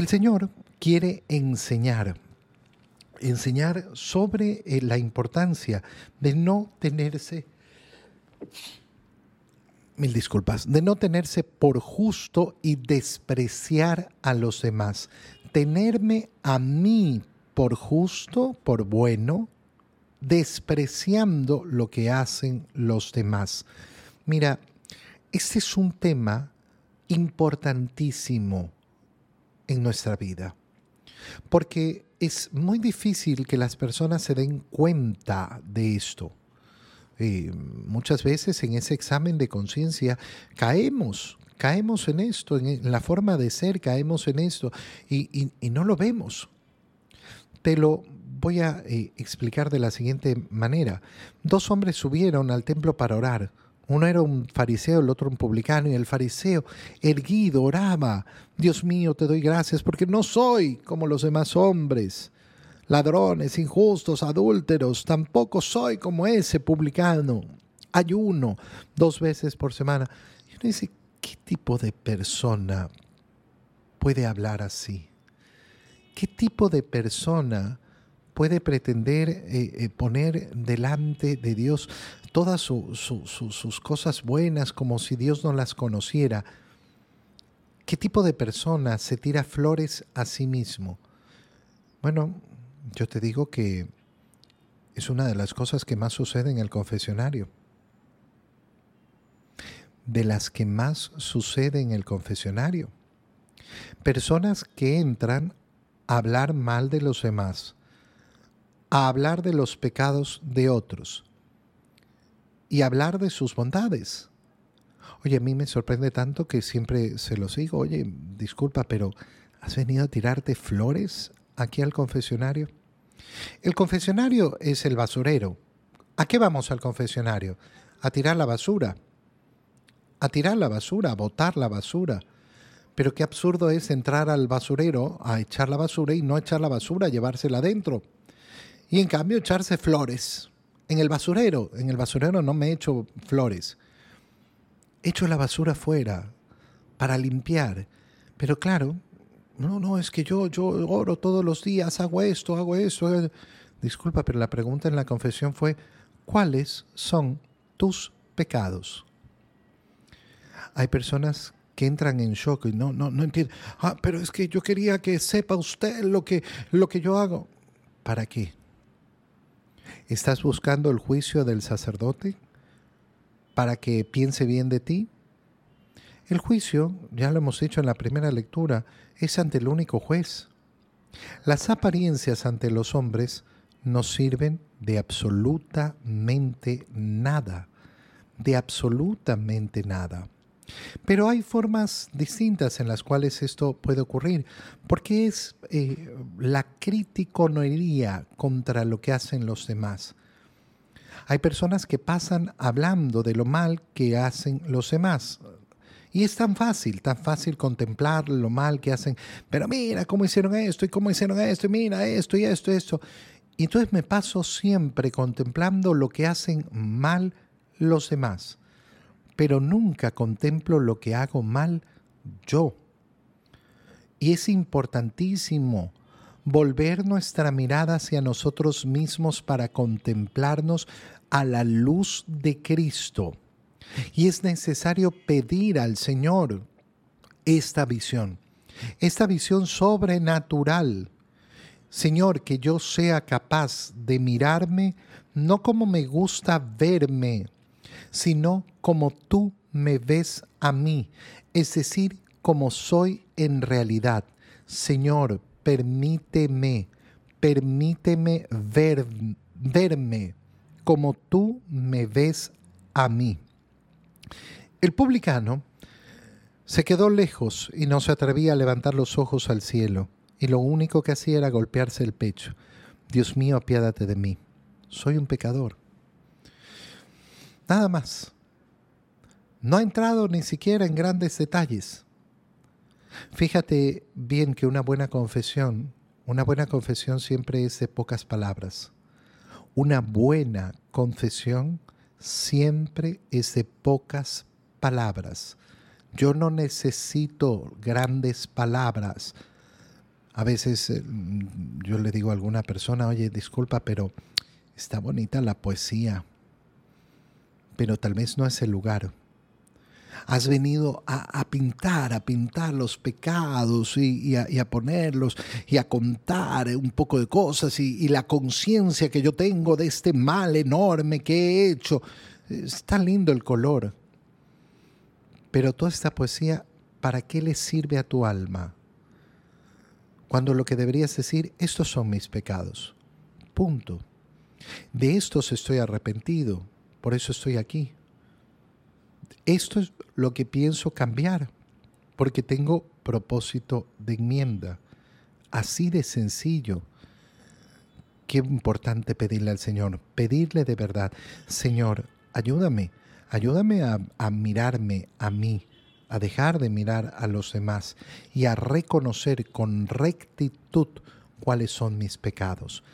El Señor quiere enseñar, enseñar sobre eh, la importancia de no tenerse, mil disculpas, de no tenerse por justo y despreciar a los demás. Tenerme a mí por justo, por bueno, despreciando lo que hacen los demás. Mira, este es un tema importantísimo en nuestra vida, porque es muy difícil que las personas se den cuenta de esto. Eh, muchas veces en ese examen de conciencia caemos, caemos en esto, en la forma de ser, caemos en esto y, no lo vemos. Te lo voy a eh, explicar de la siguiente manera. Dos hombres subieron al templo para orar. Uno era un fariseo, el otro un publicano, y el fariseo, erguido, oraba, Dios mío, te doy gracias porque no soy como los demás hombres, ladrones, injustos, adúlteros, tampoco soy como ese publicano. Ayuno dos veces por semana. Y uno dice, ¿qué tipo de persona puede hablar así? ¿Qué tipo de persona puede pretender eh, eh, poner delante de Dios todas sus cosas buenas como si Dios no las conociera. ¿Qué tipo de persona se tira flores a sí mismo? Bueno, yo te digo que es una de las cosas que más sucede en el confesionario. De las que más sucede en el confesionario. Personas que entran a hablar mal de los demás, a hablar de los pecados de otros, y hablar de sus bondades. Oye, a mí me sorprende tanto que siempre se lo sigo. Oye, disculpa, pero ¿has venido a tirarte flores aquí al confesionario? El confesionario es el basurero. ¿A qué vamos al confesionario? A tirar la basura. A tirar la basura, a botar la basura. Pero qué absurdo es entrar al basurero a echar la basura y no echar la basura, llevársela adentro. Y en cambio echarse flores en el basurero, en el basurero no me echo flores. Echo la basura fuera para limpiar. Pero claro, no, no, es que yo, yo oro todos los días, hago esto, hago esto. Disculpa, pero la pregunta en la confesión fue, ¿cuáles son tus pecados? Hay personas que entran en shock y no, no, no entienden. Ah, pero es que yo quería que sepa usted lo que, lo que yo hago. ¿Para qué? ¿Estás buscando el juicio del sacerdote para que piense bien de ti? El juicio, ya lo hemos dicho en la primera lectura, es ante el único juez. Las apariencias ante los hombres no sirven de absolutamente nada, de absolutamente nada. Pero hay formas distintas en las cuales esto puede ocurrir, porque es eh, la criticonería contra lo que hacen los demás. Hay personas que pasan hablando de lo mal que hacen los demás. Y es tan fácil, tan fácil contemplar lo mal que hacen. Pero mira cómo hicieron esto y cómo hicieron esto y mira esto y esto y esto. Entonces me paso siempre contemplando lo que hacen mal los demás pero nunca contemplo lo que hago mal yo. Y es importantísimo volver nuestra mirada hacia nosotros mismos para contemplarnos a la luz de Cristo. Y es necesario pedir al Señor esta visión, esta visión sobrenatural. Señor, que yo sea capaz de mirarme no como me gusta verme, sino como tú me ves a mí, es decir, como soy en realidad. Señor, permíteme, permíteme ver, verme como tú me ves a mí. El publicano se quedó lejos y no se atrevía a levantar los ojos al cielo, y lo único que hacía era golpearse el pecho. Dios mío, apiádate de mí. Soy un pecador. Nada más. No ha entrado ni siquiera en grandes detalles. Fíjate bien que una buena confesión, una buena confesión siempre es de pocas palabras. Una buena confesión siempre es de pocas palabras. Yo no necesito grandes palabras A veces eh, yo le digo a alguna persona, oye, disculpa, pero está bonita la poesía, pero tal vez no es el lugar. Has venido a, pintar, a pintar los pecados y, a, ponerlos y a contar un poco de cosas y, y la conciencia que yo tengo de este mal enorme que he hecho. Está lindo el color. Pero toda esta poesía, ¿para qué le sirve a tu alma? Cuando lo que deberías decir, estos son mis pecados. Punto. De estos estoy arrepentido, por eso estoy aquí. Esto es lo que pienso cambiar, porque tengo propósito de enmienda. Así de sencillo. Qué importante pedirle al Señor, pedirle de verdad, Señor, ayúdame, ayúdame a, a mirarme a mí, a dejar de mirar a los demás y a reconocer con rectitud cuáles son mis pecados.